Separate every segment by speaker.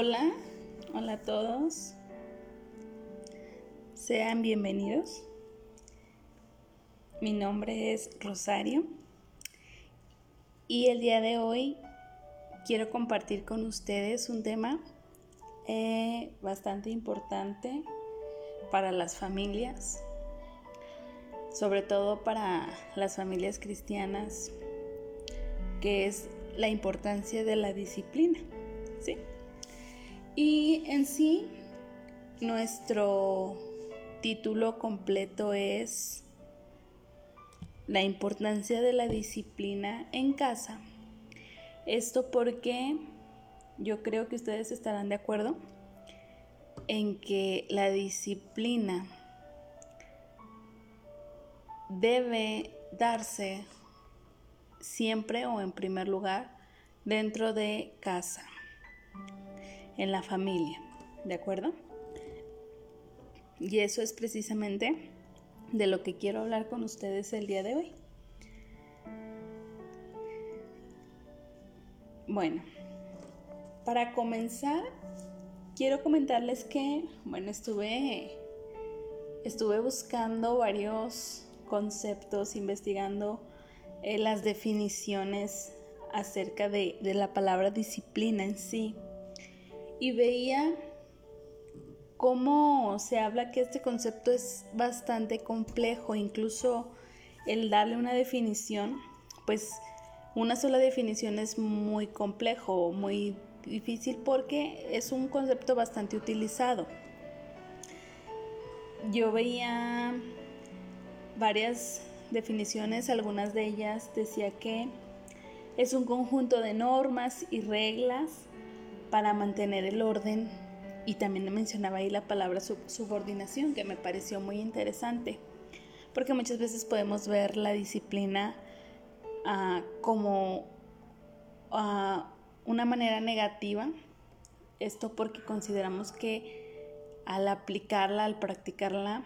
Speaker 1: Hola, hola a todos. Sean bienvenidos. Mi nombre es Rosario y el día de hoy quiero compartir con ustedes un tema eh, bastante importante para las familias, sobre todo para las familias cristianas, que es la importancia de la disciplina. ¿sí? Y en sí, nuestro título completo es La importancia de la disciplina en casa. Esto porque yo creo que ustedes estarán de acuerdo en que la disciplina debe darse siempre o en primer lugar dentro de casa, en la familia, ¿de acuerdo? Y eso es precisamente de lo que quiero hablar con ustedes el día de hoy. Bueno, para comenzar, quiero comentarles que, bueno, estuve, estuve buscando varios conceptos, investigando eh, las definiciones acerca de, de la palabra disciplina en sí. Y veía cómo se habla que este concepto es bastante complejo, incluso el darle una definición, pues una sola definición es muy complejo, muy difícil porque es un concepto bastante utilizado. Yo veía varias definiciones, algunas de ellas decía que es un conjunto de normas y reglas para mantener el orden. Y también mencionaba ahí la palabra subordinación que me pareció muy interesante porque muchas veces podemos ver la disciplina ah, como ah, una manera negativa. Esto porque consideramos que al aplicarla, al practicarla,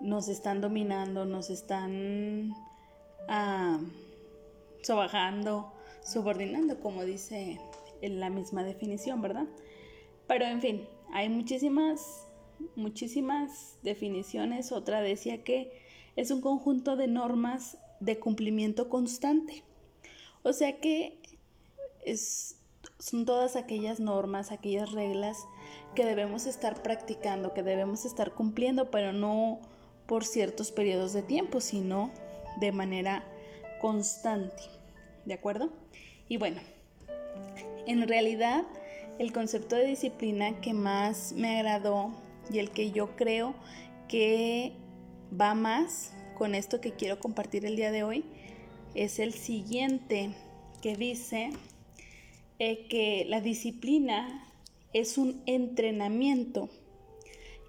Speaker 1: nos están dominando, nos están ah, sobajando, subordinando, como dice en la misma definición, ¿verdad? Pero en fin, hay muchísimas, muchísimas definiciones. Otra decía que es un conjunto de normas de cumplimiento constante. O sea que es, son todas aquellas normas, aquellas reglas que debemos estar practicando, que debemos estar cumpliendo, pero no por ciertos periodos de tiempo, sino de manera constante. ¿De acuerdo? Y bueno, en realidad el concepto de disciplina que más me agradó y el que yo creo que va más con esto que quiero compartir el día de hoy es el siguiente que dice eh, que la disciplina es un entrenamiento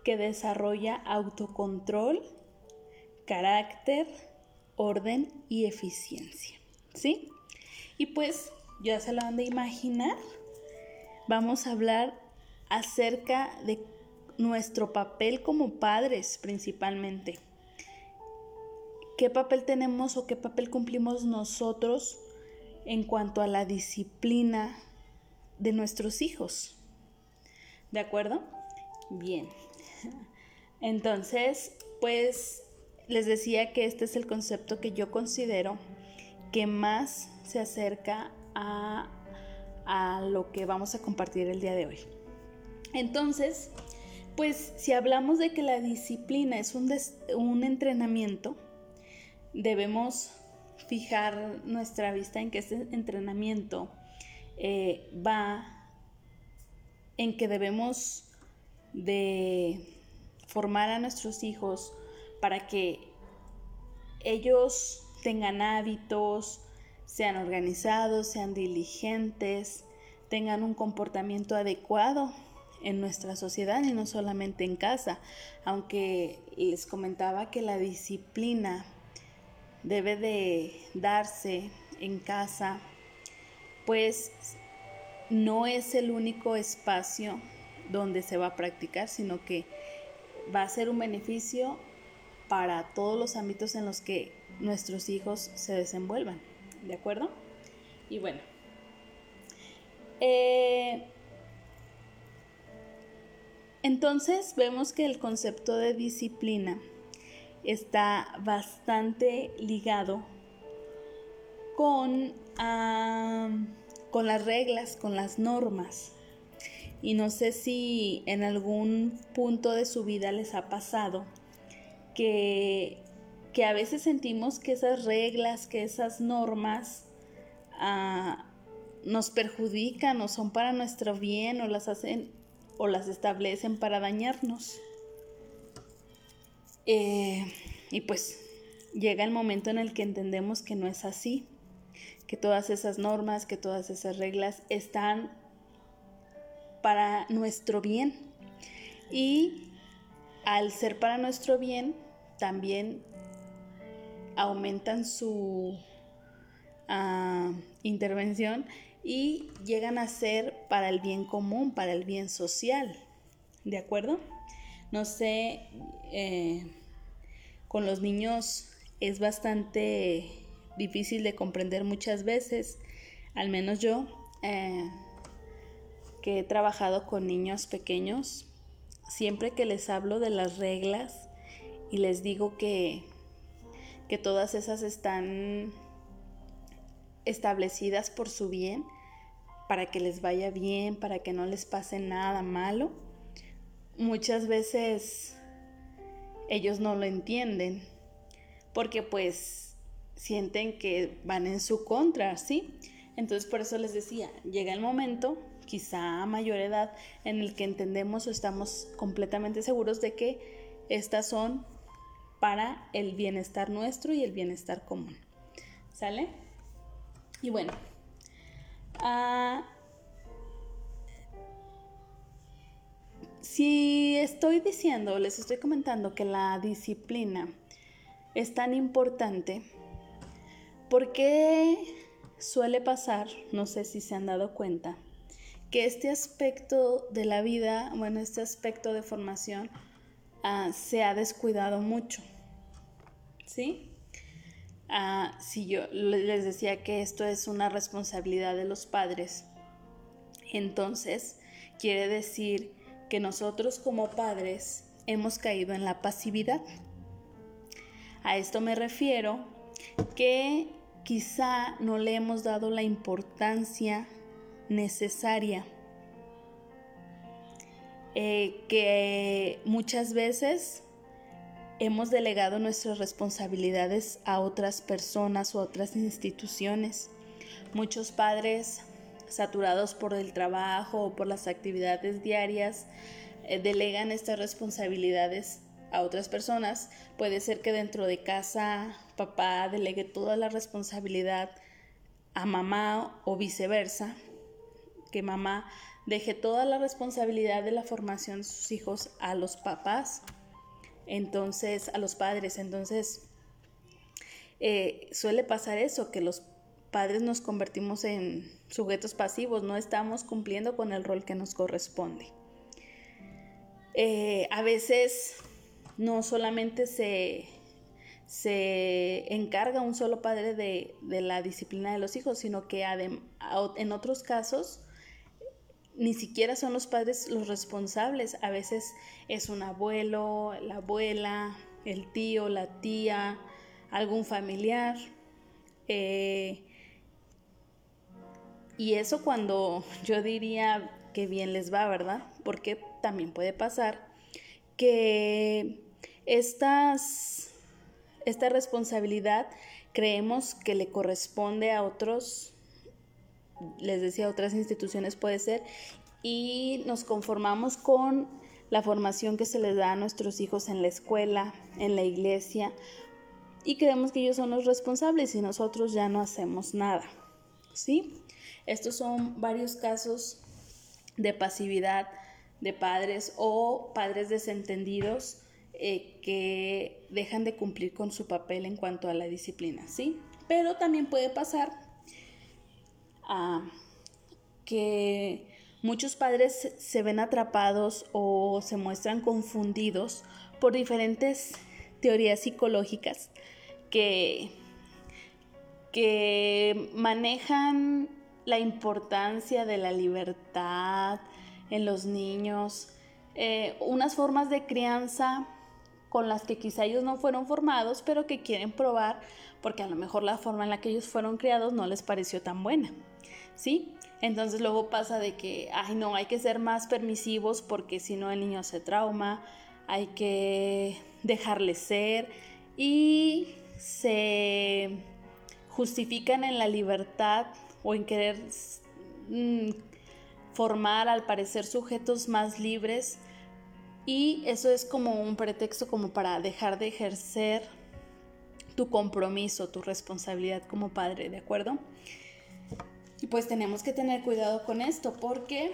Speaker 1: que desarrolla autocontrol, carácter, orden y eficiencia. ¿Sí? Y pues ya se lo han de imaginar, vamos a hablar acerca de nuestro papel como padres principalmente. ¿Qué papel tenemos o qué papel cumplimos nosotros en cuanto a la disciplina de nuestros hijos? ¿De acuerdo? Bien. Entonces, pues les decía que este es el concepto que yo considero que más se acerca a, lo que vamos a compartir el día de hoy. Entonces, pues si hablamos de que la disciplina es un, entrenamiento, debemos fijar nuestra vista en que este entrenamiento eh, va en que debemos de formar a nuestros hijos para que ellos tengan hábitos, sean organizados, sean diligentes, tengan un comportamiento adecuado en nuestra sociedad y no solamente en casa, aunque les comentaba que la disciplina debe de darse en casa, pues no es el único espacio donde se va a practicar, sino que va a ser un beneficio para todos los ámbitos en los que nuestros hijos se desenvuelvan. ¿De acuerdo? Y bueno, eh, Entonces vemos que el concepto de disciplina está bastante ligado con, con las reglas, con las normas. Y no sé si en algún punto de su vida les ha pasado que, que a veces sentimos que esas reglas, que esas normas ah, nos perjudican o son para nuestro bien o las hacen o las establecen para dañarnos. Eh, y pues llega el momento en el que entendemos que no es así, que todas esas normas, que todas esas reglas están para nuestro bien. Y al ser para nuestro bien, también aumentan su ah, intervención y llegan a ser para el bien común, para el bien social. ¿De acuerdo? No sé, eh, con los niños es bastante difícil de comprender muchas veces, al menos yo, eh, que he trabajado con niños pequeños, siempre que les hablo de las reglas y les digo que, que todas esas están establecidas por su bien, para que les vaya bien, para que no les pase nada malo, muchas veces ellos no lo entienden, porque pues sienten que van en su contra, ¿sí? Entonces por eso les decía, llega el momento, quizá a mayor edad, en el que entendemos o estamos completamente seguros de que estas son para el bienestar nuestro y el bienestar común. ¿Sale? Y bueno, ah, si estoy diciendo, les estoy comentando que la disciplina es tan importante, ¿por qué suele pasar, no sé si se han dado cuenta, que este aspecto de la vida, bueno, este aspecto de formación, ah, se ha descuidado mucho? ¿Sí? Ah, si yo les decía que esto es una responsabilidad de los padres, entonces quiere decir que nosotros como padres hemos caído en la pasividad. A esto me refiero que quizá no le hemos dado la importancia necesaria, eh, que muchas veces hemos delegado nuestras responsabilidades a otras personas o a otras instituciones. Muchos padres saturados por el trabajo o por las actividades diarias eh, delegan estas responsabilidades a otras personas. Puede ser que dentro de casa papá delegue toda la responsabilidad a mamá o viceversa, que mamá deje toda la responsabilidad de la formación de sus hijos a los papás entonces, a los padres. Entonces, eh, suele pasar eso, que los padres nos convertimos en sujetos pasivos, no estamos cumpliendo con el rol que nos corresponde. Eh, a veces no solamente se, se encarga un solo padre de, de, la disciplina de los hijos, sino que en otros casos ni siquiera son los padres los responsables. A veces es un abuelo, la abuela, el tío, la tía, algún familiar. Eh, y eso cuando yo diría que bien les va, ¿verdad? Porque también puede pasar que estas, esta responsabilidad creemos que le corresponde a otros les decía, otras instituciones puede ser, y nos conformamos con la formación que se les da a nuestros hijos en la escuela, en la iglesia, y creemos que ellos son los responsables y nosotros ya no hacemos nada. ¿Sí? Estos son varios casos de pasividad de padres o padres desentendidos eh, que dejan de cumplir con su papel en cuanto a la disciplina, ¿sí? Pero también puede pasar que muchos padres se ven atrapados o se muestran confundidos por diferentes teorías psicológicas que, que manejan la importancia de la libertad en los niños, eh, unas formas de crianza con las que quizá ellos no fueron formados, pero que quieren probar porque a lo mejor la forma en la que ellos fueron criados no les pareció tan buena, ¿sí? Entonces luego pasa de que, ay no, hay que ser más permisivos porque si no el niño se trauma, hay que dejarle ser y se justifican en la libertad o en querer mm, formar al parecer sujetos más libres y eso es como un pretexto como para dejar de ejercer tu compromiso, tu responsabilidad como padre, ¿de acuerdo? Y pues tenemos que tener cuidado con esto porque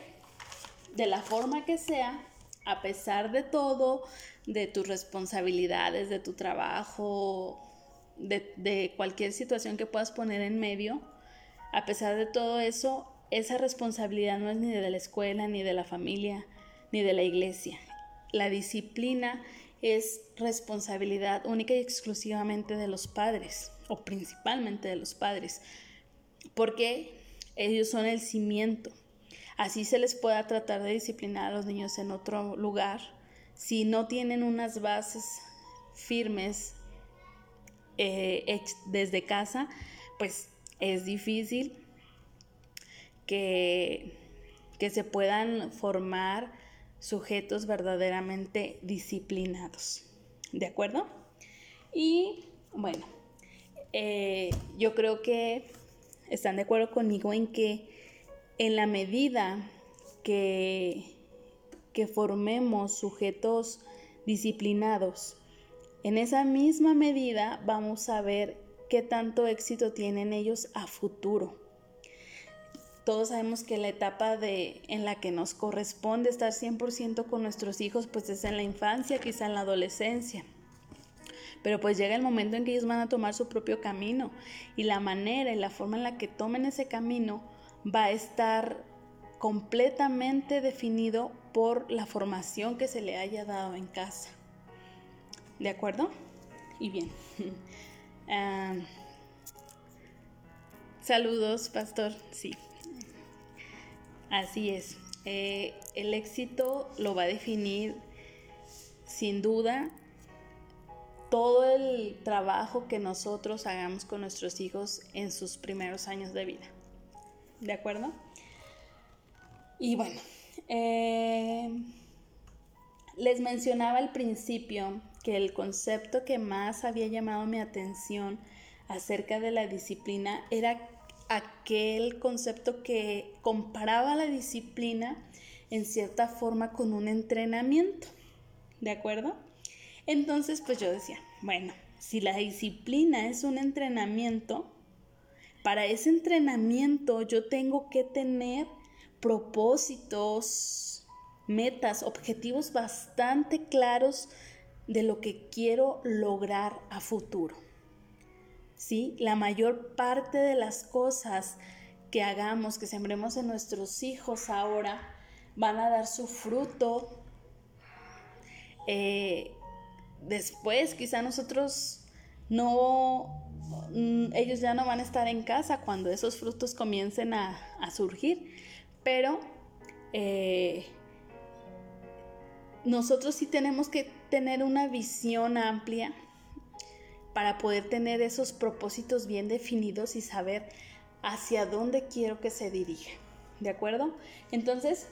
Speaker 1: de la forma que sea, a pesar de todo, de tus responsabilidades, de tu trabajo, de, cualquier situación que puedas poner en medio, a pesar de todo eso, esa responsabilidad no es ni de la escuela, ni de la familia, ni de la iglesia. La disciplina es responsabilidad única y exclusivamente de los padres, o principalmente de los padres, porque ellos son el cimiento. Así se les pueda tratar de disciplinar a los niños en otro lugar. Si no tienen unas bases firmes eh, desde casa, pues es difícil que, que se puedan formar sujetos verdaderamente disciplinados. ¿De acuerdo? Y bueno, eh, yo creo que están de acuerdo conmigo en que en la medida que, que formemos sujetos disciplinados, en esa misma medida vamos a ver qué tanto éxito tienen ellos a futuro todos sabemos que la etapa de, en la que nos corresponde estar 100% con nuestros hijos, pues es en la infancia, quizá en la adolescencia. Pero pues llega el momento en que ellos van a tomar su propio camino y la manera y la forma en la que tomen ese camino va a estar completamente definido por la formación que se le haya dado en casa. ¿De acuerdo? Y bien. Ah, saludos, pastor. Sí, Así es. Eh, el éxito lo va a definir sin duda todo el trabajo que nosotros hagamos con nuestros hijos en sus primeros años de vida. ¿De acuerdo? Y bueno, eh, les mencionaba al principio que el concepto que más había llamado mi atención acerca de la disciplina era aquel concepto que comparaba la disciplina en cierta forma con un entrenamiento. ¿De acuerdo? Entonces, pues yo decía, bueno, si la disciplina es un entrenamiento, para ese entrenamiento yo tengo que tener propósitos, metas, objetivos bastante claros de lo que quiero lograr a futuro. ¿sí? La mayor parte de las cosas que hagamos, que sembremos en nuestros hijos ahora, van a dar su fruto. Eh, después, quizá nosotros no, mm, ellos ya no van a estar en casa cuando esos frutos comiencen a, surgir, pero eh, nosotros sí tenemos que tener una visión amplia para poder tener esos propósitos bien definidos y saber hacia dónde quiero que se dirija. ¿De acuerdo? Entonces,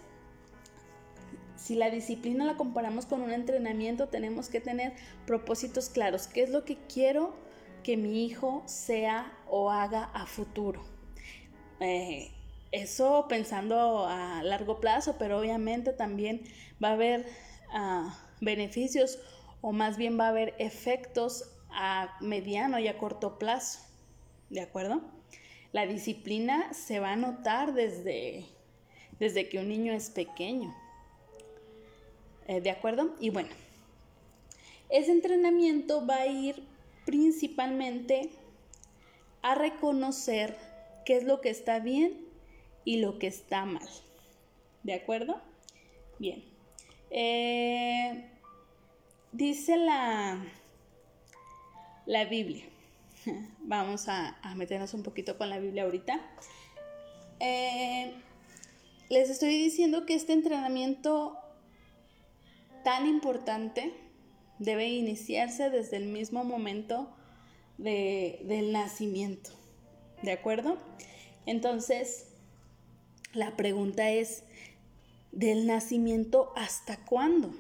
Speaker 1: si la disciplina la comparamos con un entrenamiento, tenemos que tener propósitos claros. ¿Qué es lo que quiero que mi hijo sea o haga a futuro? Eh, eso pensando a largo plazo, pero obviamente también va a haber ah, beneficios o más bien va a haber efectos a mediano y a corto plazo. ¿De acuerdo? La disciplina se va a notar desde, desde que un niño es pequeño. Eh, ¿De acuerdo? Y bueno, ese entrenamiento va a ir principalmente a reconocer qué es lo que está bien y lo que está mal. ¿De acuerdo? Bien. Eh, dice la, la Biblia. Vamos a, meternos un poquito con la Biblia ahorita. Eh, les estoy diciendo que este entrenamiento tan importante debe iniciarse desde el mismo momento del nacimiento. ¿De acuerdo? Entonces, la pregunta es, ¿del nacimiento hasta cuándo?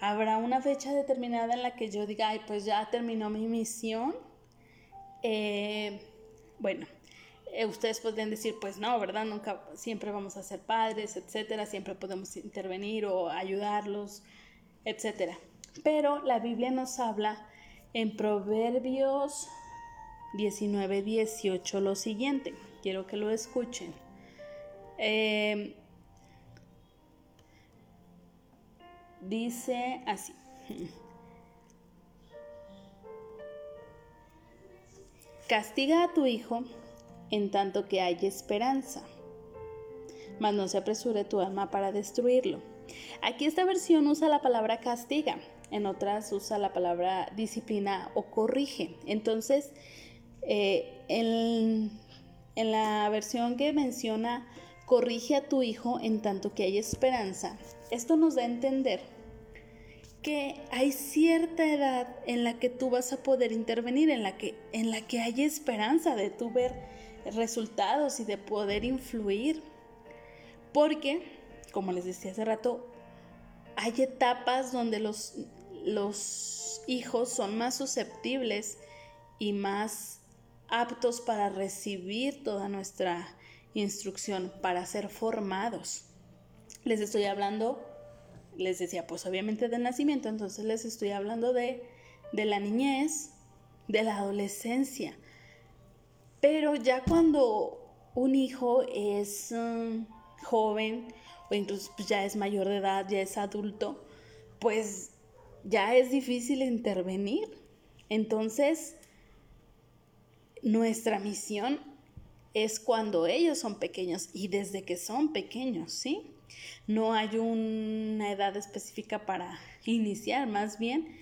Speaker 1: ¿Habrá una fecha determinada en la que yo diga, ay, pues ya terminó mi misión? Eh, bueno, eh, ustedes podrían decir, pues no, ¿verdad? Nunca, siempre vamos a ser padres, etcétera, siempre podemos intervenir o ayudarlos, etcétera. Pero la Biblia nos habla en Proverbios 19, 18 lo siguiente. Quiero que lo escuchen. Eh, dice así. Castiga a tu hijo en tanto que hay esperanza, mas no se apresure tu alma para destruirlo. Aquí esta versión usa la palabra castiga, en otras usa la palabra disciplina o corrige. Entonces, eh, en, en la versión que menciona corrige a tu hijo en tanto que hay esperanza, esto nos da a entender que hay cierta edad en la que tú vas a poder intervenir, en la que, en la que hay esperanza de tú ver resultados y de poder influir. Porque, como les decía hace rato, hay etapas donde los, los hijos son más susceptibles y más aptos para recibir toda nuestra instrucción, para ser formados. Les estoy hablando, les decía, pues obviamente del nacimiento, entonces les estoy hablando de, de la niñez, de la adolescencia. Pero ya cuando un hijo es um, joven o incluso pues, ya es mayor de edad, ya es adulto, pues ya es difícil intervenir. Entonces, nuestra misión es cuando ellos son pequeños y desde que son pequeños, ¿sí? No hay una edad específica para iniciar, más bien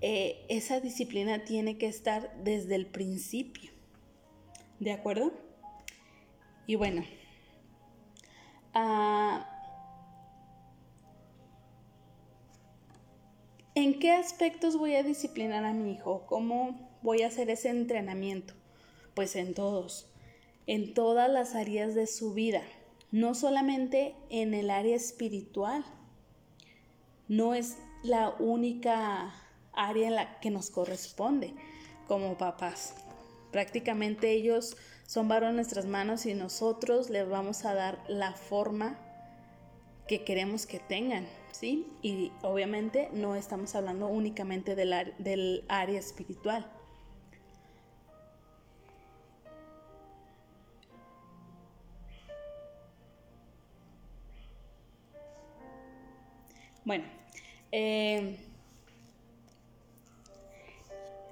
Speaker 1: eh, esa disciplina tiene que estar desde el principio. ¿De acuerdo? Y bueno, ah, ¿en qué aspectos voy a disciplinar a mi hijo? ¿Cómo voy a hacer ese entrenamiento? Pues en todos, en todas las áreas de su vida, no solamente en el área espiritual. No es la única área en la que nos corresponde como papás. Prácticamente ellos son varones nuestras manos y nosotros les vamos a dar la forma que queremos que tengan, ¿sí? Y obviamente no estamos hablando únicamente del, del área espiritual. Bueno, eh,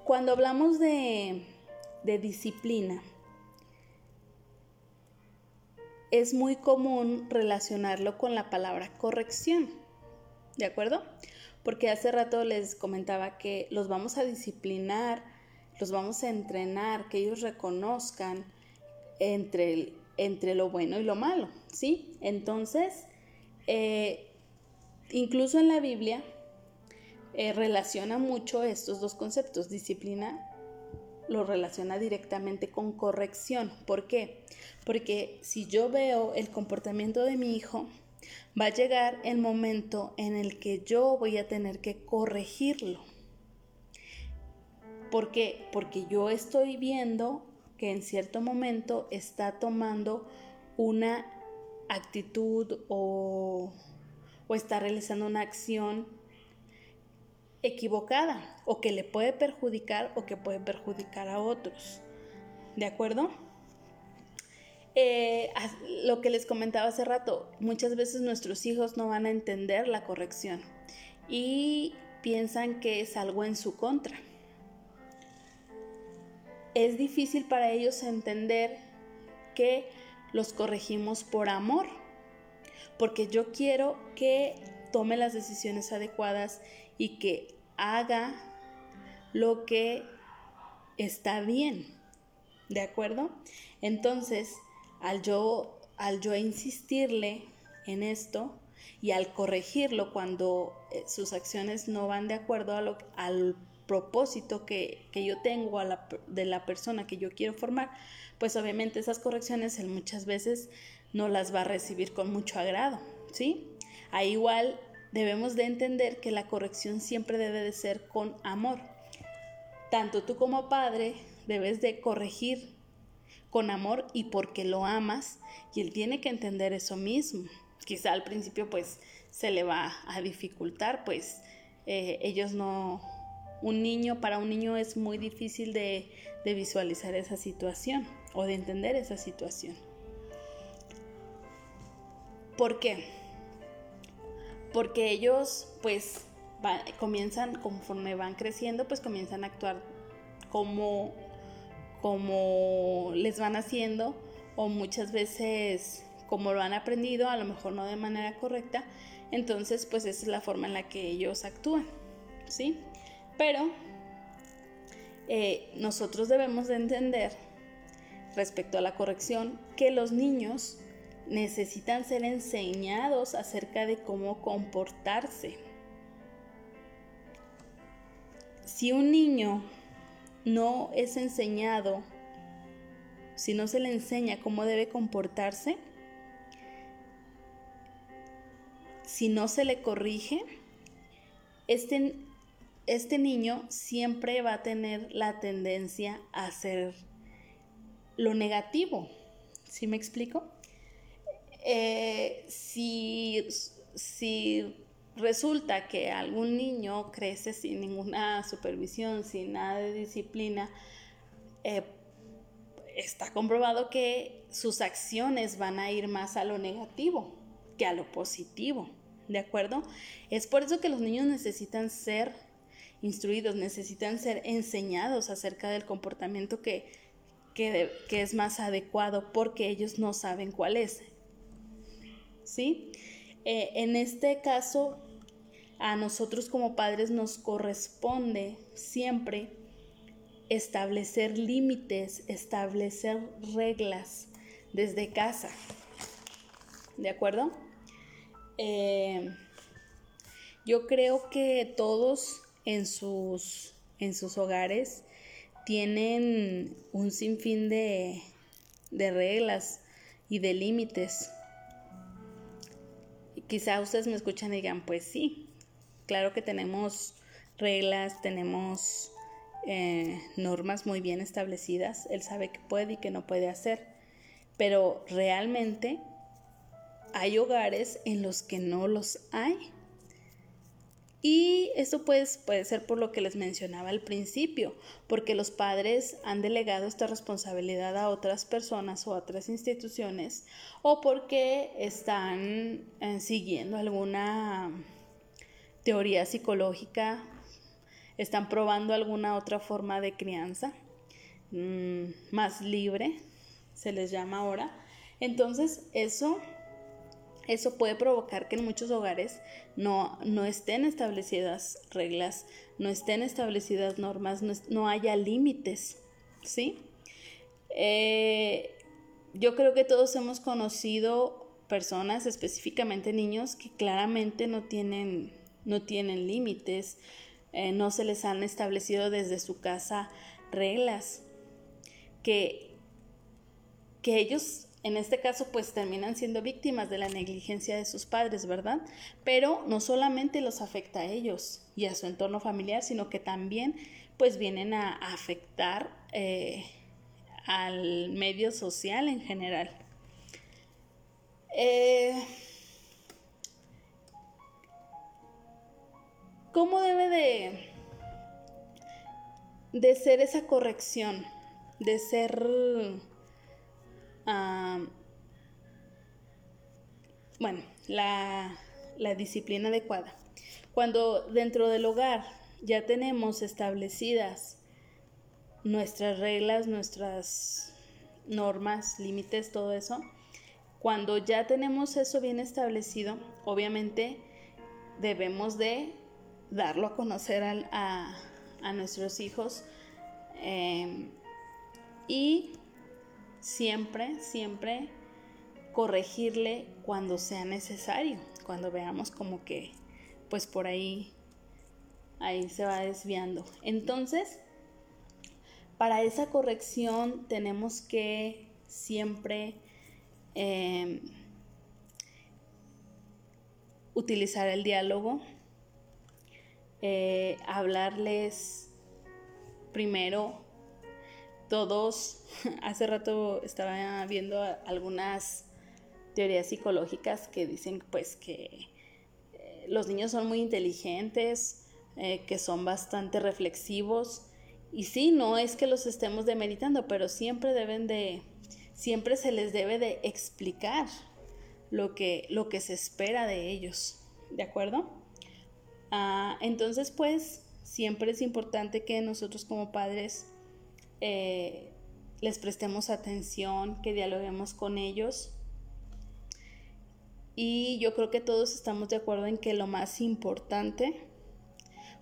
Speaker 1: cuando hablamos de disciplina. Es muy común relacionarlo con la palabra corrección, ¿de acuerdo? Porque hace rato les comentaba que los vamos a disciplinar, los vamos a entrenar, que ellos reconozcan entre, entre lo bueno y lo malo, ¿sí? Entonces, eh, incluso en la Biblia eh, relaciona mucho estos dos conceptos, disciplina lo relaciona directamente con corrección. ¿Por qué? Porque si yo veo el comportamiento de mi hijo, va a llegar el momento en el que yo voy a tener que corregirlo. ¿Por qué? Porque yo estoy viendo que en cierto momento está tomando una actitud o, o está realizando una acción equivocada o que le puede perjudicar o que puede perjudicar a otros. ¿De acuerdo? Eh, lo que les comentaba hace rato, muchas veces nuestros hijos no van a entender la corrección y piensan que es algo en su contra. Es difícil para ellos entender que los corregimos por amor, porque yo quiero que tome las decisiones adecuadas y que haga lo que está bien. ¿De acuerdo? Entonces, al yo, al yo insistirle en esto, y al corregirlo cuando eh, sus acciones no van de acuerdo al propósito que, yo tengo a de la persona que yo quiero formar, pues obviamente esas correcciones él muchas veces no las va a recibir con mucho agrado, ¿sí? Ahí igual debemos de entender que la corrección siempre debe de ser con amor. Tanto tú como padre debes de corregir con amor y porque lo amas y él tiene que entender eso mismo. Quizá al principio pues se le va a dificultar, pues eh, ellos no, un niño, para un niño es muy difícil de visualizar esa situación o de entender esa situación. ¿Por qué? Porque ellos pues comienzan, conforme van creciendo, pues comienzan a actuar como, como les van haciendo o muchas veces como lo han aprendido, a lo mejor no de manera correcta, entonces pues esa es la forma en la que ellos actúan, ¿sí? Pero eh, nosotros debemos de entender respecto a la corrección que los niños necesitan ser enseñados acerca de cómo comportarse. Si un niño no es enseñado, si no se le enseña cómo debe comportarse, si no se le corrige, este este niño siempre va a tener la tendencia a hacer lo negativo. ¿Sí me explico? Eh, si, resulta que algún niño crece sin ninguna supervisión, sin nada de disciplina, eh, está comprobado que sus acciones van a ir más a lo negativo que a lo positivo. ¿De acuerdo? Es por eso que los niños necesitan ser instruidos, necesitan ser enseñados acerca del comportamiento que, que, es más adecuado porque ellos no saben cuál es. ¿Sí? Eh, en este caso, a nosotros como padres nos corresponde siempre establecer límites, establecer reglas desde casa. ¿De acuerdo? Eh, yo creo que todos en sus, en sus hogares tienen un sinfín de, de reglas y de límites. Quizá ustedes me escuchan y digan, pues sí, claro que tenemos reglas, tenemos eh, normas muy bien establecidas, él sabe que puede y que no puede hacer, pero realmente hay hogares en los que no los hay. Y eso pues, puede ser por lo que les mencionaba al principio, porque los padres han delegado esta responsabilidad a otras personas o a otras instituciones, o porque están eh, siguiendo alguna teoría psicológica, están probando alguna otra forma de crianza mm, más libre, se les llama ahora. Entonces eso eso puede provocar que en muchos hogares no, no estén establecidas reglas, no estén establecidas normas, no, haya límites, ¿sí? Eh, yo creo que todos hemos conocido personas, específicamente niños, que claramente no tienen, no tienen límites, eh, no se les han establecido desde su casa reglas, que, que ellos en este caso pues terminan siendo víctimas de la negligencia de sus padres, ¿verdad? Pero no solamente los afecta a ellos y a su entorno familiar, sino que también pues vienen a, afectar eh, al medio social en general. Eh, ¿Cómo debe de, de ser esa corrección? De ser bueno, la, la disciplina adecuada. Cuando dentro del hogar ya tenemos establecidas nuestras reglas, nuestras normas, límites, todo eso, cuando ya tenemos eso bien establecido, obviamente debemos de darlo a conocer a, a, nuestros hijos eh, y siempre, siempre corregirle cuando sea necesario, cuando veamos como que pues por ahí ahí se va desviando. Entonces, para esa corrección tenemos que siempre em, utilizar el diálogo, eh, hablarles primero todos, hace rato estaba viendo algunas teorías psicológicas que dicen pues que eh, los niños son muy inteligentes, eh, que son bastante reflexivos y sí, no es que los estemos demeritando, pero siempre deben de, siempre se les debe de explicar lo que, lo que se espera de ellos, ¿de acuerdo? Ah, entonces pues siempre es importante que nosotros como padres eh, les prestemos atención, que dialoguemos con ellos. Y yo creo que todos estamos de acuerdo en que lo más importante,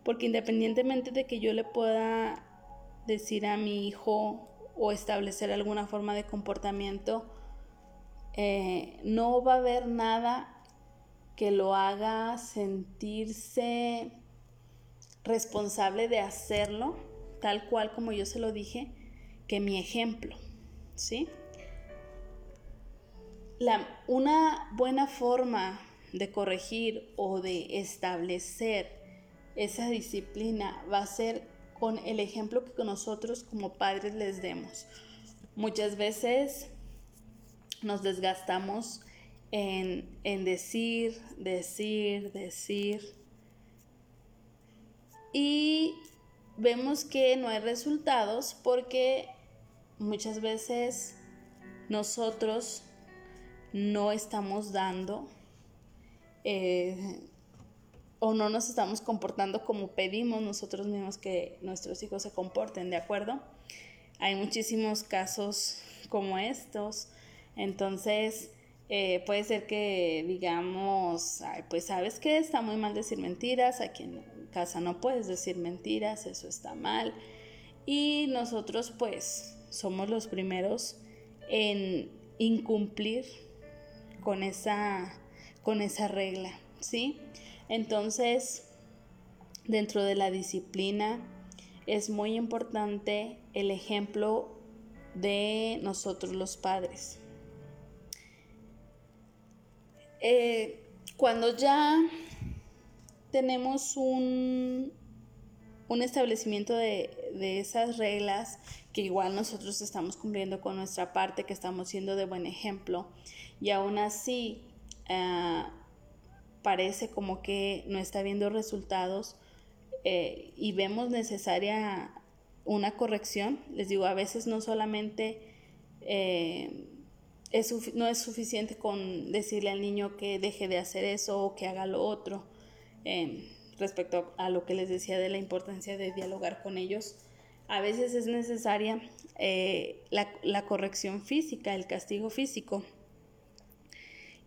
Speaker 1: porque independientemente de que yo le pueda decir a mi hijo o establecer alguna forma de comportamiento, eh, no va a haber nada que lo haga sentirse responsable de hacerlo tal cual como yo se lo dije, que mi ejemplo, ¿sí? La, una buena forma de corregir o de establecer esa disciplina va a ser con el ejemplo que nosotros como padres les demos. Muchas veces nos desgastamos en, en decir, decir, decir. Y vemos que no hay resultados porque muchas veces nosotros no estamos dando eh, o no nos estamos comportando como pedimos nosotros mismos que nuestros hijos se comporten, ¿de acuerdo? Hay muchísimos casos como estos, entonces eh, puede ser que digamos, pues sabes que está muy mal decir mentiras, aquí en casa no puedes decir mentiras, eso está mal. Y nosotros pues somos los primeros en incumplir con esa, con esa regla, ¿sí? Entonces, dentro de la disciplina es muy importante el ejemplo de nosotros los padres. Eh, cuando ya tenemos un, un establecimiento de, esas reglas que igual nosotros estamos cumpliendo con nuestra parte, que estamos siendo de buen ejemplo, y aún así ah, parece como que no está viendo resultados eh, y vemos necesaria una corrección, les digo, a veces no solamente eh, no es suficiente con decirle al niño que deje de hacer eso o que haga lo otro. Em, respecto a lo que les decía de la importancia de dialogar con ellos, a veces es necesaria eh, la, la corrección física, el castigo físico.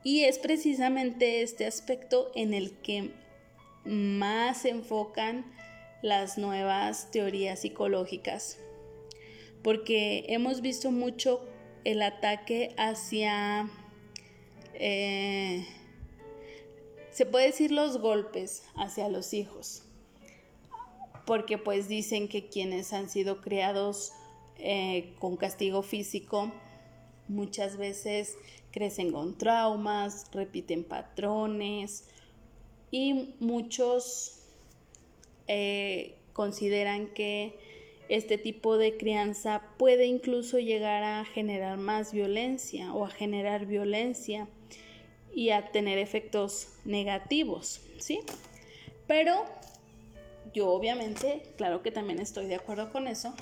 Speaker 1: Y es precisamente este aspecto en el que más se enfocan las nuevas teorías psicológicas, porque hemos visto mucho el ataque hacia, eh, se puede decir los golpes hacia los hijos, porque pues dicen que quienes han sido criados eh, con castigo físico muchas veces crecen con traumas, repiten patrones y muchos eh, consideran que este tipo de crianza puede incluso llegar a generar más violencia o a generar violencia y a tener efectos negativos, ¿sí? Pero yo obviamente, claro que también estoy de acuerdo con eso,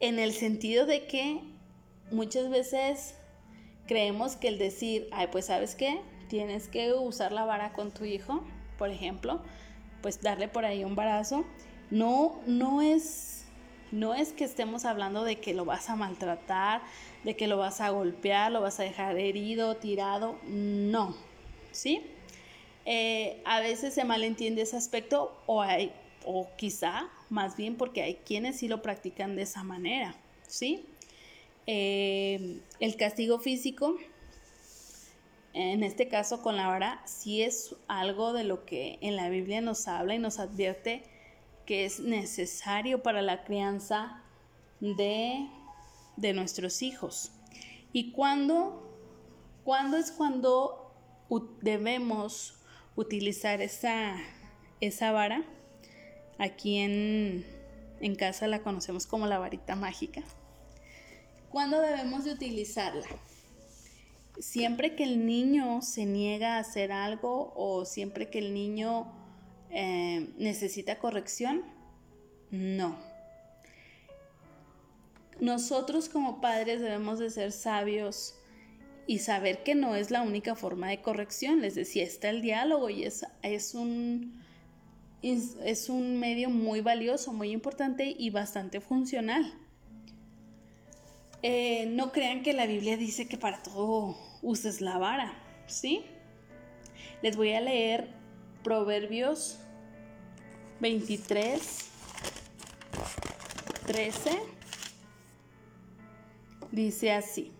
Speaker 1: en el sentido de que muchas veces creemos que el decir, ay, pues sabes qué, tienes que usar la vara con tu hijo, por ejemplo, pues darle por ahí un barazo no, no es, no es que estemos hablando de que lo vas a maltratar, de que lo vas a golpear, lo vas a dejar herido, tirado, no, ¿sí? Eh, a veces se malentiende ese aspecto o, hay, o quizá más bien porque hay quienes sí lo practican de esa manera, ¿sí? Eh, el castigo físico en este caso con la vara, sí es algo de lo que en la Biblia nos habla y nos advierte que es necesario para la crianza de, de nuestros hijos. ¿Y cuándo, cuándo es cuando debemos utilizar esa, esa vara? Aquí en, en casa la conocemos como la varita mágica. ¿Cuándo debemos de utilizarla? Siempre que el niño se niega a hacer algo o siempre que el niño eh, necesita corrección, no. Nosotros como padres debemos de ser sabios y saber que no es la única forma de corrección. Les decía, está el diálogo y es, es, un, es un medio muy valioso, muy importante y bastante funcional. Eh, no crean que la Biblia dice que para todo uses la vara, ¿sí? Les voy a leer Proverbios 23, 13. Dice así.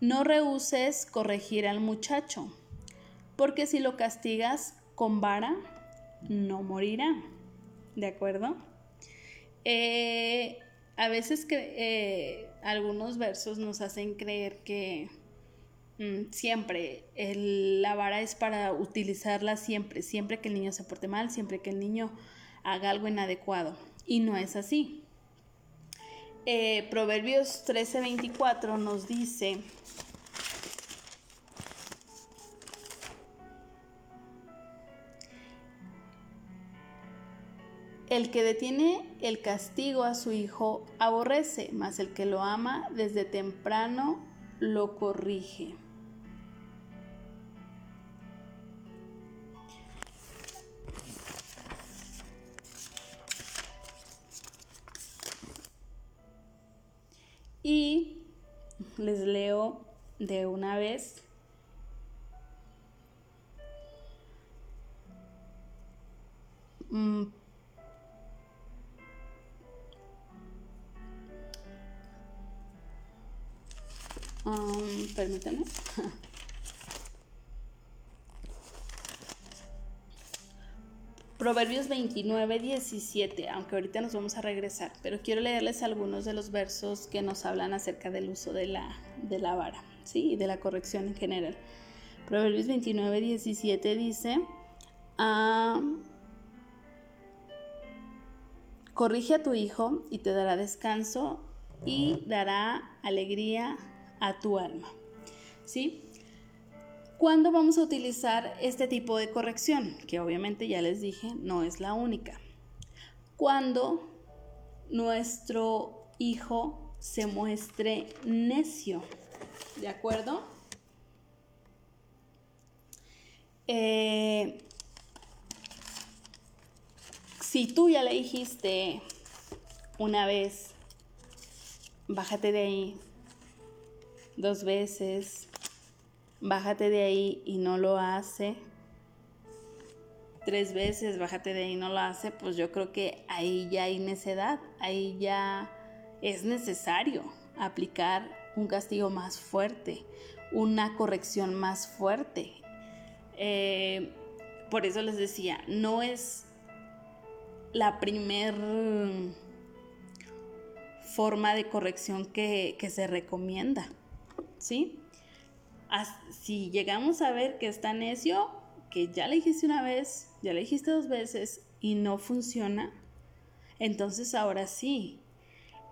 Speaker 1: No rehuses corregir al muchacho, porque si lo castigas con vara, no morirá. ¿De acuerdo? Eh, a veces eh, algunos versos nos hacen creer que mm, siempre la vara es para utilizarla siempre, siempre que el niño se porte mal, siempre que el niño haga algo inadecuado. Y no es así. Eh, Proverbios 13:24 nos dice, El que detiene el castigo a su hijo aborrece, mas el que lo ama desde temprano lo corrige. Y les leo de una vez Um, permítanme. Proverbios 29, 17, aunque ahorita nos vamos a regresar, pero quiero leerles algunos de los versos que nos hablan acerca del uso de la, de la vara, ¿sí? Y de la corrección en general. Proverbios 29, 17 dice, ah, corrige a tu hijo y te dará descanso y dará alegría a tu alma. ¿Sí? ¿Cuándo vamos a utilizar este tipo de corrección? Que obviamente ya les dije, no es la única. Cuando nuestro hijo se muestre necio. ¿De acuerdo? Eh, si tú ya le dijiste una vez, bájate de ahí, dos veces, bájate de ahí y no lo hace, tres veces, bájate de ahí y no lo hace, pues yo creo que ahí ya hay necedad, ahí ya es necesario aplicar un castigo más fuerte, una corrección más fuerte. Eh, por eso les decía, no es la primer forma de corrección que se recomienda. ¿sí? Si llegamos a ver que está necio, que ya le dijiste una vez, ya le dijiste dos veces y no funciona, entonces ahora sí.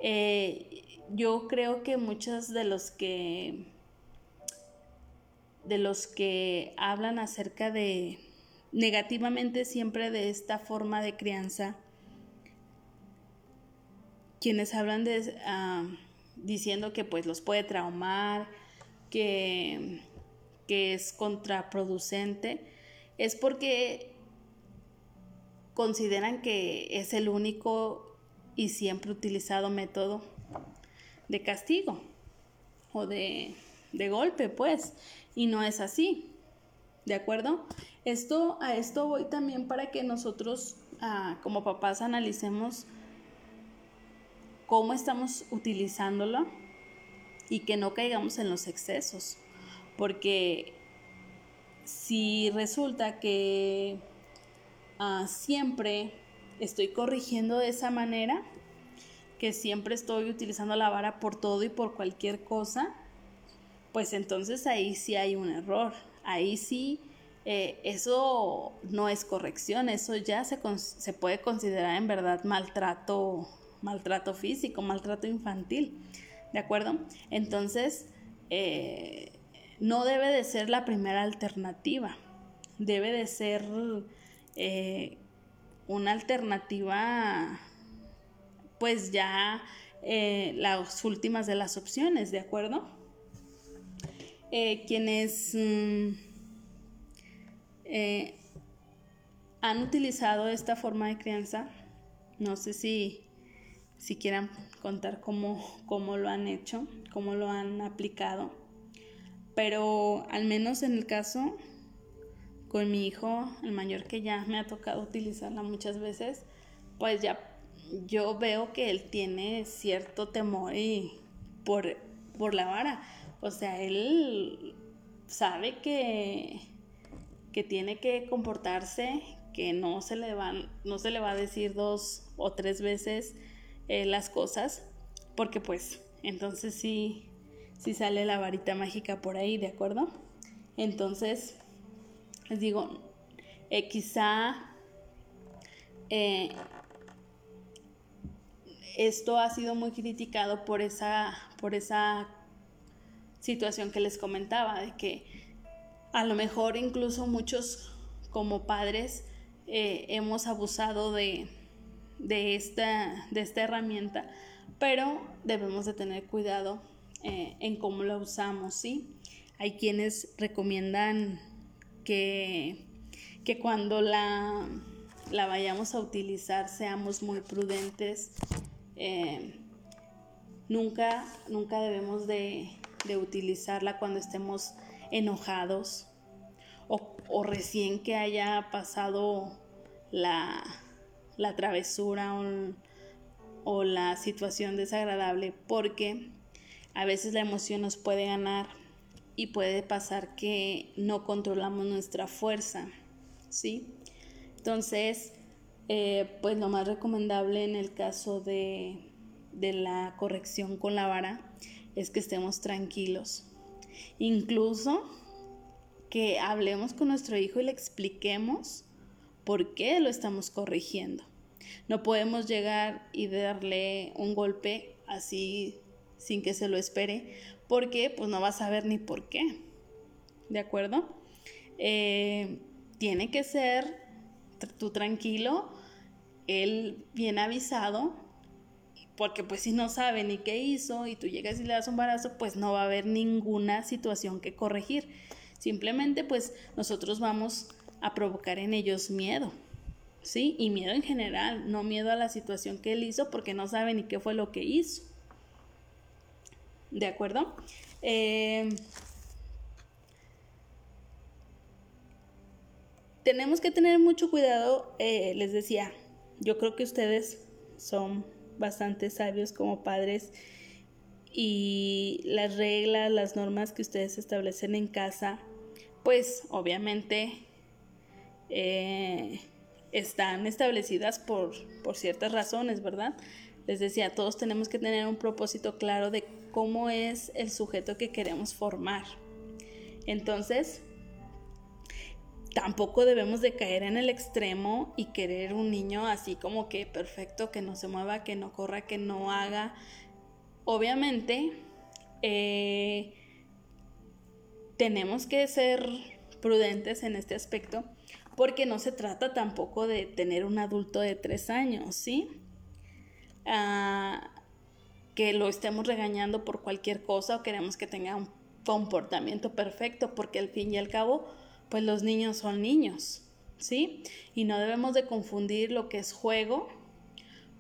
Speaker 1: Eh, yo creo que muchos de los que de los que hablan acerca de negativamente siempre de esta forma de crianza, quienes hablan de ah, diciendo que pues los puede traumar, que, es contraproducente, es porque consideran que es el único y siempre utilizado método de castigo o de, golpe, pues, y no es así. ¿De acuerdo? Esto, a esto voy también para que nosotros ah, como papás analicemos cómo estamos utilizándolo y que no caigamos en los excesos, porque si resulta que ah, siempre estoy corrigiendo de esa manera, que siempre estoy utilizando la vara por todo y por cualquier cosa, pues entonces ahí sí hay un error, ahí sí eh, eso no es corrección, eso ya se, se, puede considerar en verdad maltrato, maltrato físico, maltrato infantil, ¿de acuerdo? Entonces, eh, no debe de ser la primera alternativa, debe de ser eh, una alternativa, pues ya las últimas de las opciones, ¿de acuerdo? quienes... Mm, eh, han utilizado esta forma de crianza. No sé si, si quieran contar cómo, cómo lo han hecho, cómo lo han aplicado. Pero al menos en el caso con mi hijo, el mayor que ya me ha tocado utilizarla muchas veces, pues ya yo veo que él tiene cierto temor y por, por la vara. O sea, él sabe que que tiene que comportarse, que no se le, van, no se le va a decir dos o tres veces eh, las cosas, porque pues entonces sí, sí sale la varita mágica por ahí, ¿de acuerdo? Entonces, les digo, eh, quizá eh, esto ha sido muy criticado por esa, por esa situación que les comentaba, de que a lo mejor incluso muchos como padres hemos abusado de, esta, de esta herramienta, pero debemos de tener cuidado eh, en cómo la usamos, ¿sí? Hay quienes recomiendan que, que cuando la, la, vayamos a utilizar seamos muy prudentes. Eh, nunca, nunca debemos de, de utilizarla cuando estemos enojados o, recién que haya pasado la, travesura o, la situación desagradable porque a veces la emoción nos puede ganar y puede pasar que no controlamos nuestra fuerza, ¿sí? Entonces, eh, pues lo más recomendable en el caso de, de la corrección con la vara es que estemos tranquilos, Incluso que hablemos con nuestro hijo y le expliquemos por qué lo estamos corrigiendo. No podemos llegar y darle un golpe así sin que se lo espere, porque pues no va a saber ni por qué. ¿De acuerdo? Eh, tiene que ser tú tranquilo, él bien avisado porque pues si no sabe ni qué hizo y tú llegas y le das un barazo, pues no va a haber ninguna situación que corregir. Simplemente pues nosotros vamos a provocar en ellos miedo, ¿sí? Y miedo en general, no miedo a la situación que él hizo porque no sabe ni qué fue lo que hizo. ¿De acuerdo? Em, tenemos que tener mucho cuidado, eh, les decía, yo creo que ustedes son bastante sabios como padres y las reglas, las normas que ustedes establecen en casa, pues obviamente eh, están establecidas por, por ciertas razones, ¿verdad? Les decía, todos tenemos que tener un propósito claro de cómo es el sujeto que queremos formar. Entonces, tampoco debemos de caer en el extremo y querer un niño así como que perfecto, que no se mueva, que no corra, que no haga. Obviamente, eh, tenemos que ser prudentes en este aspecto porque no se trata tampoco de tener un adulto de tres años, ¿sí? Ah, que lo estemos regañando por cualquier cosa o queremos que tenga un comportamiento perfecto porque al fin y al cabo pues los niños son niños, ¿sí? Y no debemos de confundir lo que es juego,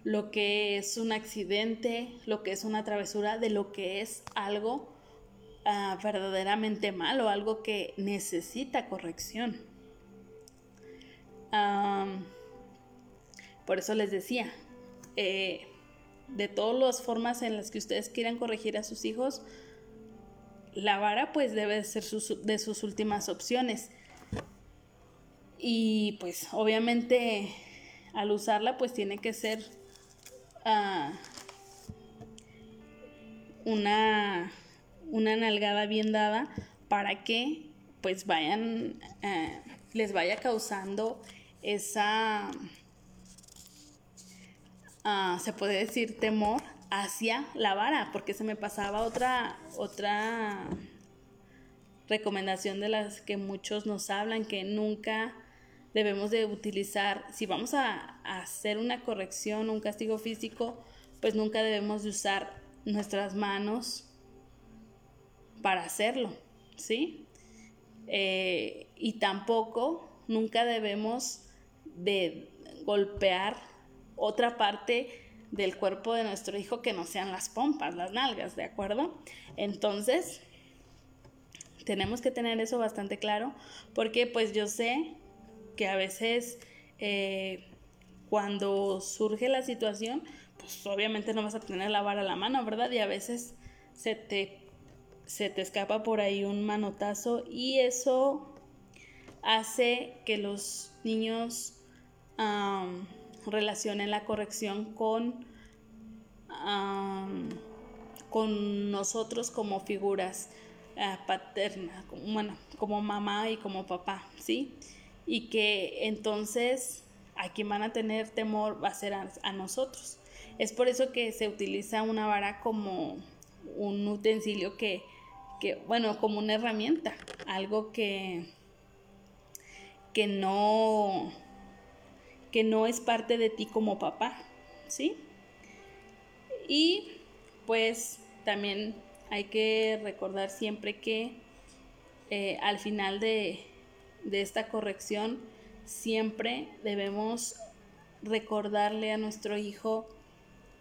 Speaker 1: lo que es un accidente, lo que es una travesura, de lo que es algo ah, verdaderamente malo, algo que necesita corrección. Por eso les decía, eh, de todas las formas en las que ustedes quieran corregir a sus hijos, la vara pues debe ser de sus últimas opciones. Y pues obviamente al usarla pues tiene que ser ah, una, una nalgada bien dada para que pues vayan, eh, les vaya causando esa, ah, se puede decir, temor hacia la vara, porque se me pasaba otra, otra recomendación de las que muchos nos hablan, que nunca debemos de utilizar, si vamos a, hacer una corrección, un castigo físico, pues nunca debemos de usar nuestras manos para hacerlo, ¿sí? Eh, y tampoco nunca debemos de golpear otra parte del cuerpo de nuestro hijo que no sean las pompas, las nalgas, ¿de acuerdo? Entonces, tenemos que tener eso bastante claro porque pues yo sé que a veces eh, cuando surge la situación, pues obviamente no vas a tener la vara a la mano, ¿verdad? Y a veces se te, se te escapa por ahí un manotazo y eso hace que los niños relacionen la corrección con, con nosotros como figuras uh, paternas, bueno, como mamá y como papá, ¿sí? y que entonces a quien van a tener temor va a ser a, nosotros. Es por eso que se utiliza una vara como un utensilio que, que, bueno, como una herramienta, algo que, que no, que no es parte de ti como papá, ¿sí? Y pues también hay que recordar siempre que eh, al final de, de esta corrección, siempre debemos recordarle a nuestro hijo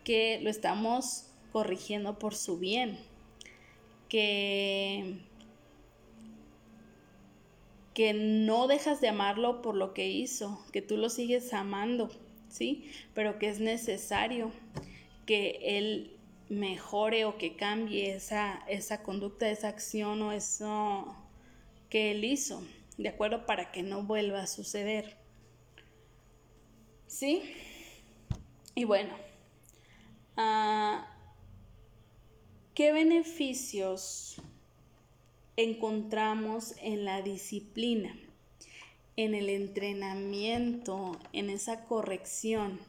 Speaker 1: que lo estamos corrigiendo por su bien, que, que no dejas de amarlo por lo que hizo, que tú lo sigues amando, ¿sí? Pero que es necesario que él mejore o que cambie esa, esa conducta, esa acción o eso que él hizo. ¿de acuerdo? Para que no vuelva a suceder. ¿Sí? Y bueno, ah, ¿qué beneficios encontramos en la disciplina, en el entrenamiento, en esa corrección?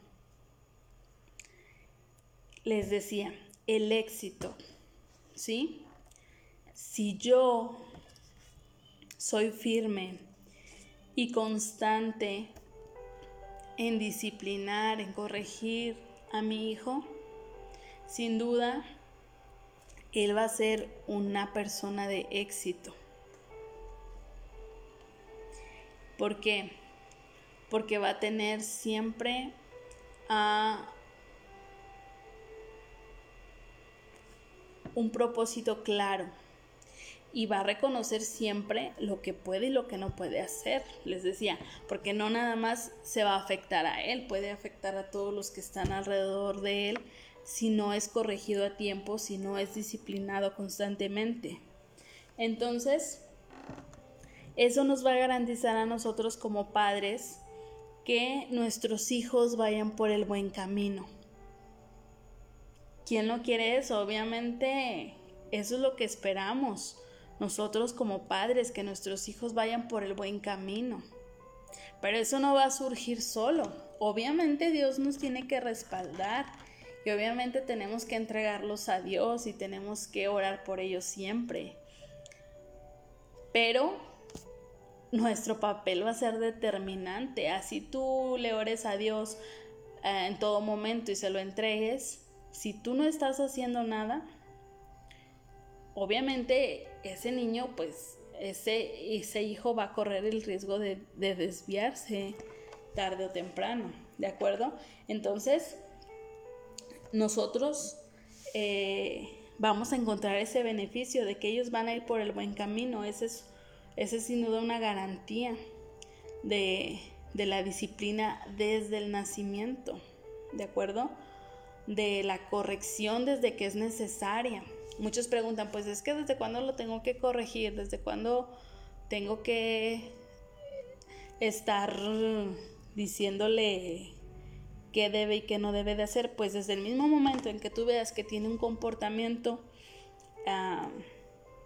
Speaker 1: Les decía, el éxito, ¿sí? Si yo soy firme y constante en disciplinar, en corregir a mi hijo, sin duda, él va a ser una persona de éxito. ¿Por qué? Porque va a tener siempre a un propósito claro y va a reconocer siempre lo que puede y lo que no puede hacer, les decía, porque no nada más se va a afectar a él, puede afectar a todos los que están alrededor de él si no es corregido a tiempo, si no es disciplinado constantemente. Entonces, eso nos va a garantizar a nosotros como padres que nuestros hijos vayan por el buen camino. ¿Quién no quiere eso? Obviamente, eso es lo que esperamos nosotros como padres, que nuestros hijos vayan por el buen camino. Pero eso no va a surgir solo. Obviamente Dios nos tiene que respaldar y obviamente tenemos que entregarlos a Dios y tenemos que orar por ellos siempre. Pero nuestro papel va a ser determinante. Así tú le ores a Dios eh, en todo momento y se lo entregues. Si tú no estás haciendo nada, obviamente ese niño, pues ese, ese hijo va a correr el riesgo de, desviarse tarde o temprano, ¿de acuerdo? Entonces, nosotros eh, vamos a encontrar ese beneficio de que ellos van a ir por el buen camino. Ese es, ese es sin duda una garantía de, de la disciplina desde el nacimiento, ¿de acuerdo? de la corrección desde que es necesaria. Muchos preguntan, pues es que desde cuándo lo tengo que corregir, desde cuándo tengo que estar diciéndole qué debe y qué no debe de hacer, pues desde el mismo momento en que tú veas que tiene un comportamiento ah,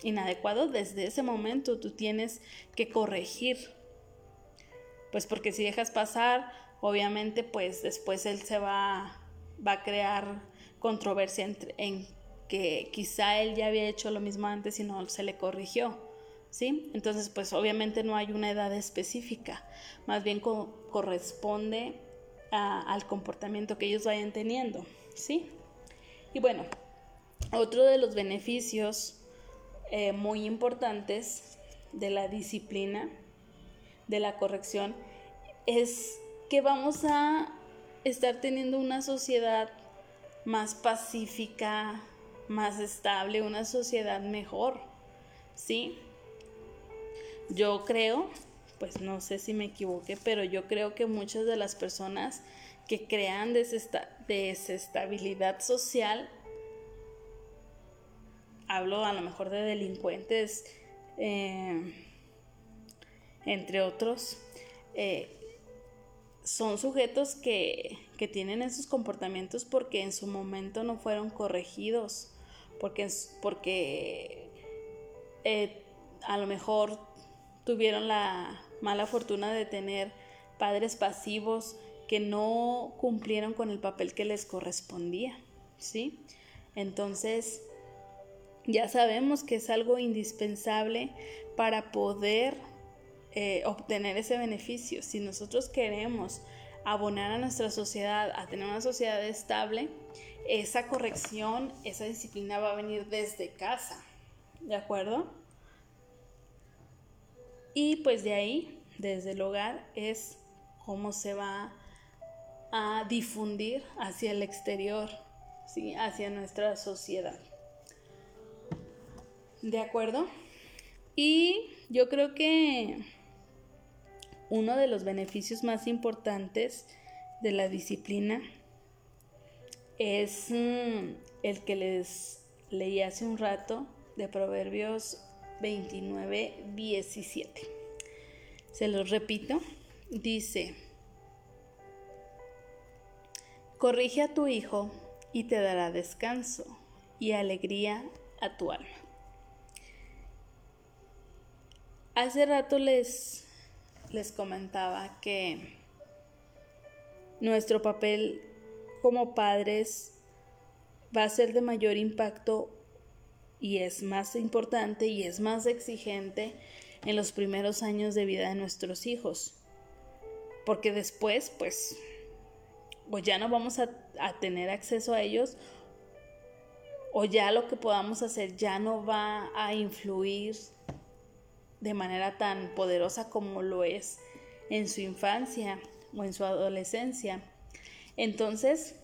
Speaker 1: inadecuado, desde ese momento tú tienes que corregir. Pues porque si dejas pasar, obviamente pues después él se va, va a crear controversia entre, en que quizá él ya había hecho lo mismo antes y no se le corrigió. ¿Sí? Entonces, pues obviamente no hay una edad específica, más bien corresponde al comportamiento que ellos vayan teniendo, ¿sí? Y bueno, otro de los beneficios eh, muy importantes de la disciplina, de la corrección, es que vamos a estar teniendo una sociedad más pacífica, más estable, una sociedad mejor, ¿sí? Yo creo, pues no sé si me equivoqué, pero yo creo que muchas de las personas que crean desestabilidad social, hablo a lo mejor de delincuentes, eh, entre otros, eh, son sujetos que, que, tienen esos comportamientos porque en su momento no fueron corregidos porque, porque eh, a lo mejor tuvieron la mala fortuna de tener padres pasivos que no cumplieron con el papel que les correspondía, ¿sí? Entonces, ya sabemos que es algo indispensable para poder eh, obtener ese beneficio. Si nosotros queremos abonar a nuestra sociedad a tener una sociedad estable, esa corrección, esa disciplina va a venir desde casa, ¿de acuerdo? Y pues de ahí, desde el hogar, es cómo se va a difundir hacia el exterior, ¿sí? hacia nuestra sociedad. ¿De acuerdo? Y yo creo que uno de los beneficios más importantes de la disciplina es mm, el que les leí hace un rato de Proverbios 29, 17. Se los repito. Dice, corrige a tu hijo y te dará descanso y alegría a tu alma. Hace rato les, les comentaba que nuestro papel como padres va a ser de mayor impacto y es más importante y es más exigente en los primeros años de vida de nuestros hijos. Porque después, pues, o ya no vamos a, a tener acceso a ellos o ya lo que podamos hacer ya no va a influir de manera tan poderosa como lo es en su infancia o en su adolescencia. Entonces,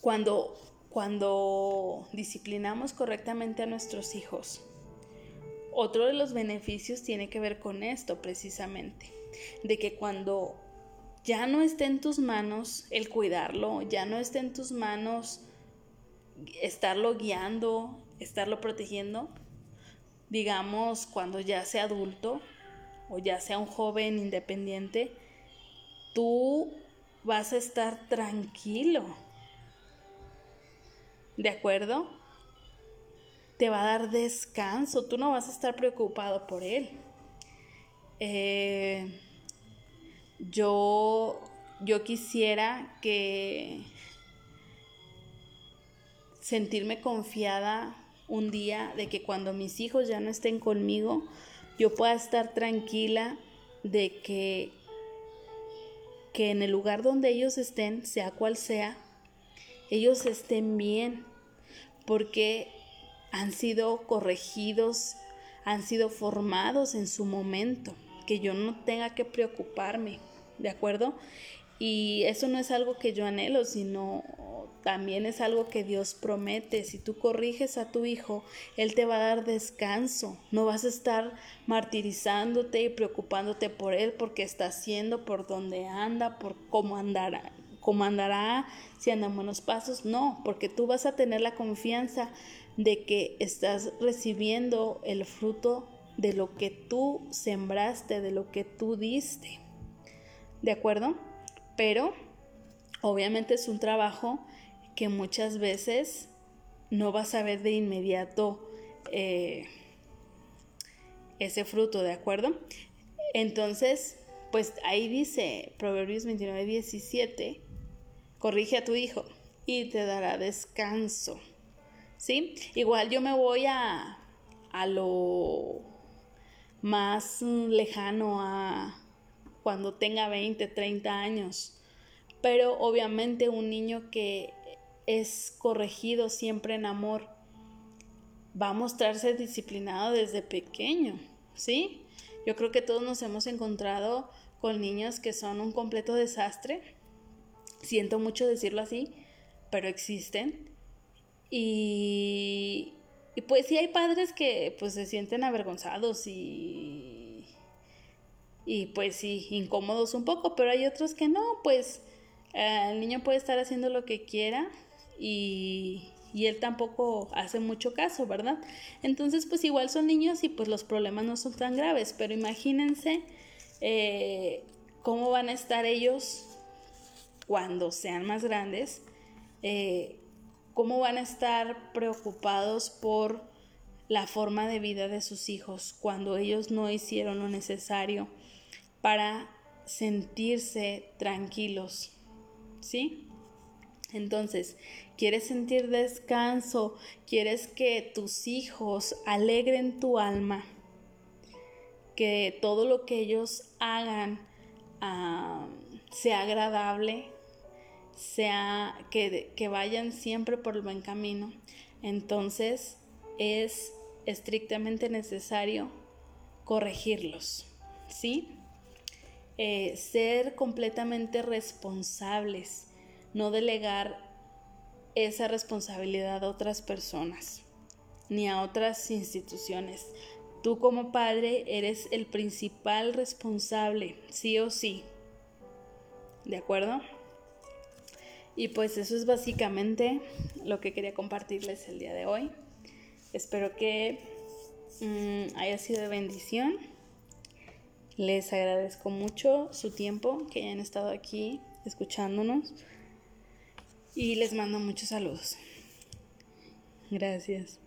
Speaker 1: cuando, cuando disciplinamos correctamente a nuestros hijos, otro de los beneficios tiene que ver con esto precisamente, de que cuando ya no esté en tus manos el cuidarlo, ya no esté en tus manos estarlo guiando, estarlo protegiendo, digamos cuando ya sea adulto o ya sea un joven independiente, tú vas a estar tranquilo. ¿De acuerdo? Te va a dar descanso, tú no vas a estar preocupado por él. Eh, yo, yo quisiera que sentirme confiada un día de que cuando mis hijos ya no estén conmigo, yo pueda estar tranquila de que que en el lugar donde ellos estén, sea cual sea, ellos estén bien, porque han sido corregidos, han sido formados en su momento, que yo no tenga que preocuparme, ¿de acuerdo? Y eso no es algo que yo anhelo, sino también es algo que Dios promete. Si tú corriges a tu hijo, Él te va a dar descanso. No vas a estar martirizándote y preocupándote por Él porque está haciendo, por dónde anda, por cómo andará, cómo andará, si anda en buenos pasos, no, porque tú vas a tener la confianza de que estás recibiendo el fruto de lo que tú sembraste, de lo que tú diste. ¿De acuerdo? Pero obviamente es un trabajo que muchas veces no vas a ver de inmediato eh, ese fruto, ¿de acuerdo? Entonces, pues ahí dice Proverbios 29, 17, corrige a tu hijo y te dará descanso. ¿Sí? Igual yo me voy a, a lo más lejano a cuando tenga 20, 30 años. Pero obviamente un niño que es corregido siempre en amor va a mostrarse disciplinado desde pequeño, ¿sí? Yo creo que todos nos hemos encontrado con niños que son un completo desastre. Siento mucho decirlo así, pero existen. Y, y pues sí hay padres que pues se sienten avergonzados y, y pues sí, incómodos un poco, pero hay otros que no, pues eh, el niño puede estar haciendo lo que quiera y, y él tampoco hace mucho caso, ¿verdad? Entonces, pues igual son niños y pues los problemas no son tan graves, pero imagínense eh, cómo van a estar ellos cuando sean más grandes, eh, cómo van a estar preocupados por la forma de vida de sus hijos cuando ellos no hicieron lo necesario para sentirse tranquilos, ¿sí? Entonces, ¿quieres sentir descanso? ¿Quieres que tus hijos alegren tu alma? Que todo lo que ellos hagan ah, sea agradable, sea que, que vayan siempre por el buen camino. Entonces, es estrictamente necesario corregirlos, ¿sí? Eh, ser completamente responsables no delegar esa responsabilidad a otras personas ni a otras instituciones. Tú como padre eres el principal responsable, sí o sí. ¿De acuerdo? Y pues eso es básicamente lo que quería compartirles el día de hoy. Espero que mm, haya sido de bendición. Les agradezco mucho su tiempo, que hayan estado aquí escuchándonos y les mando muchos saludos. Gracias.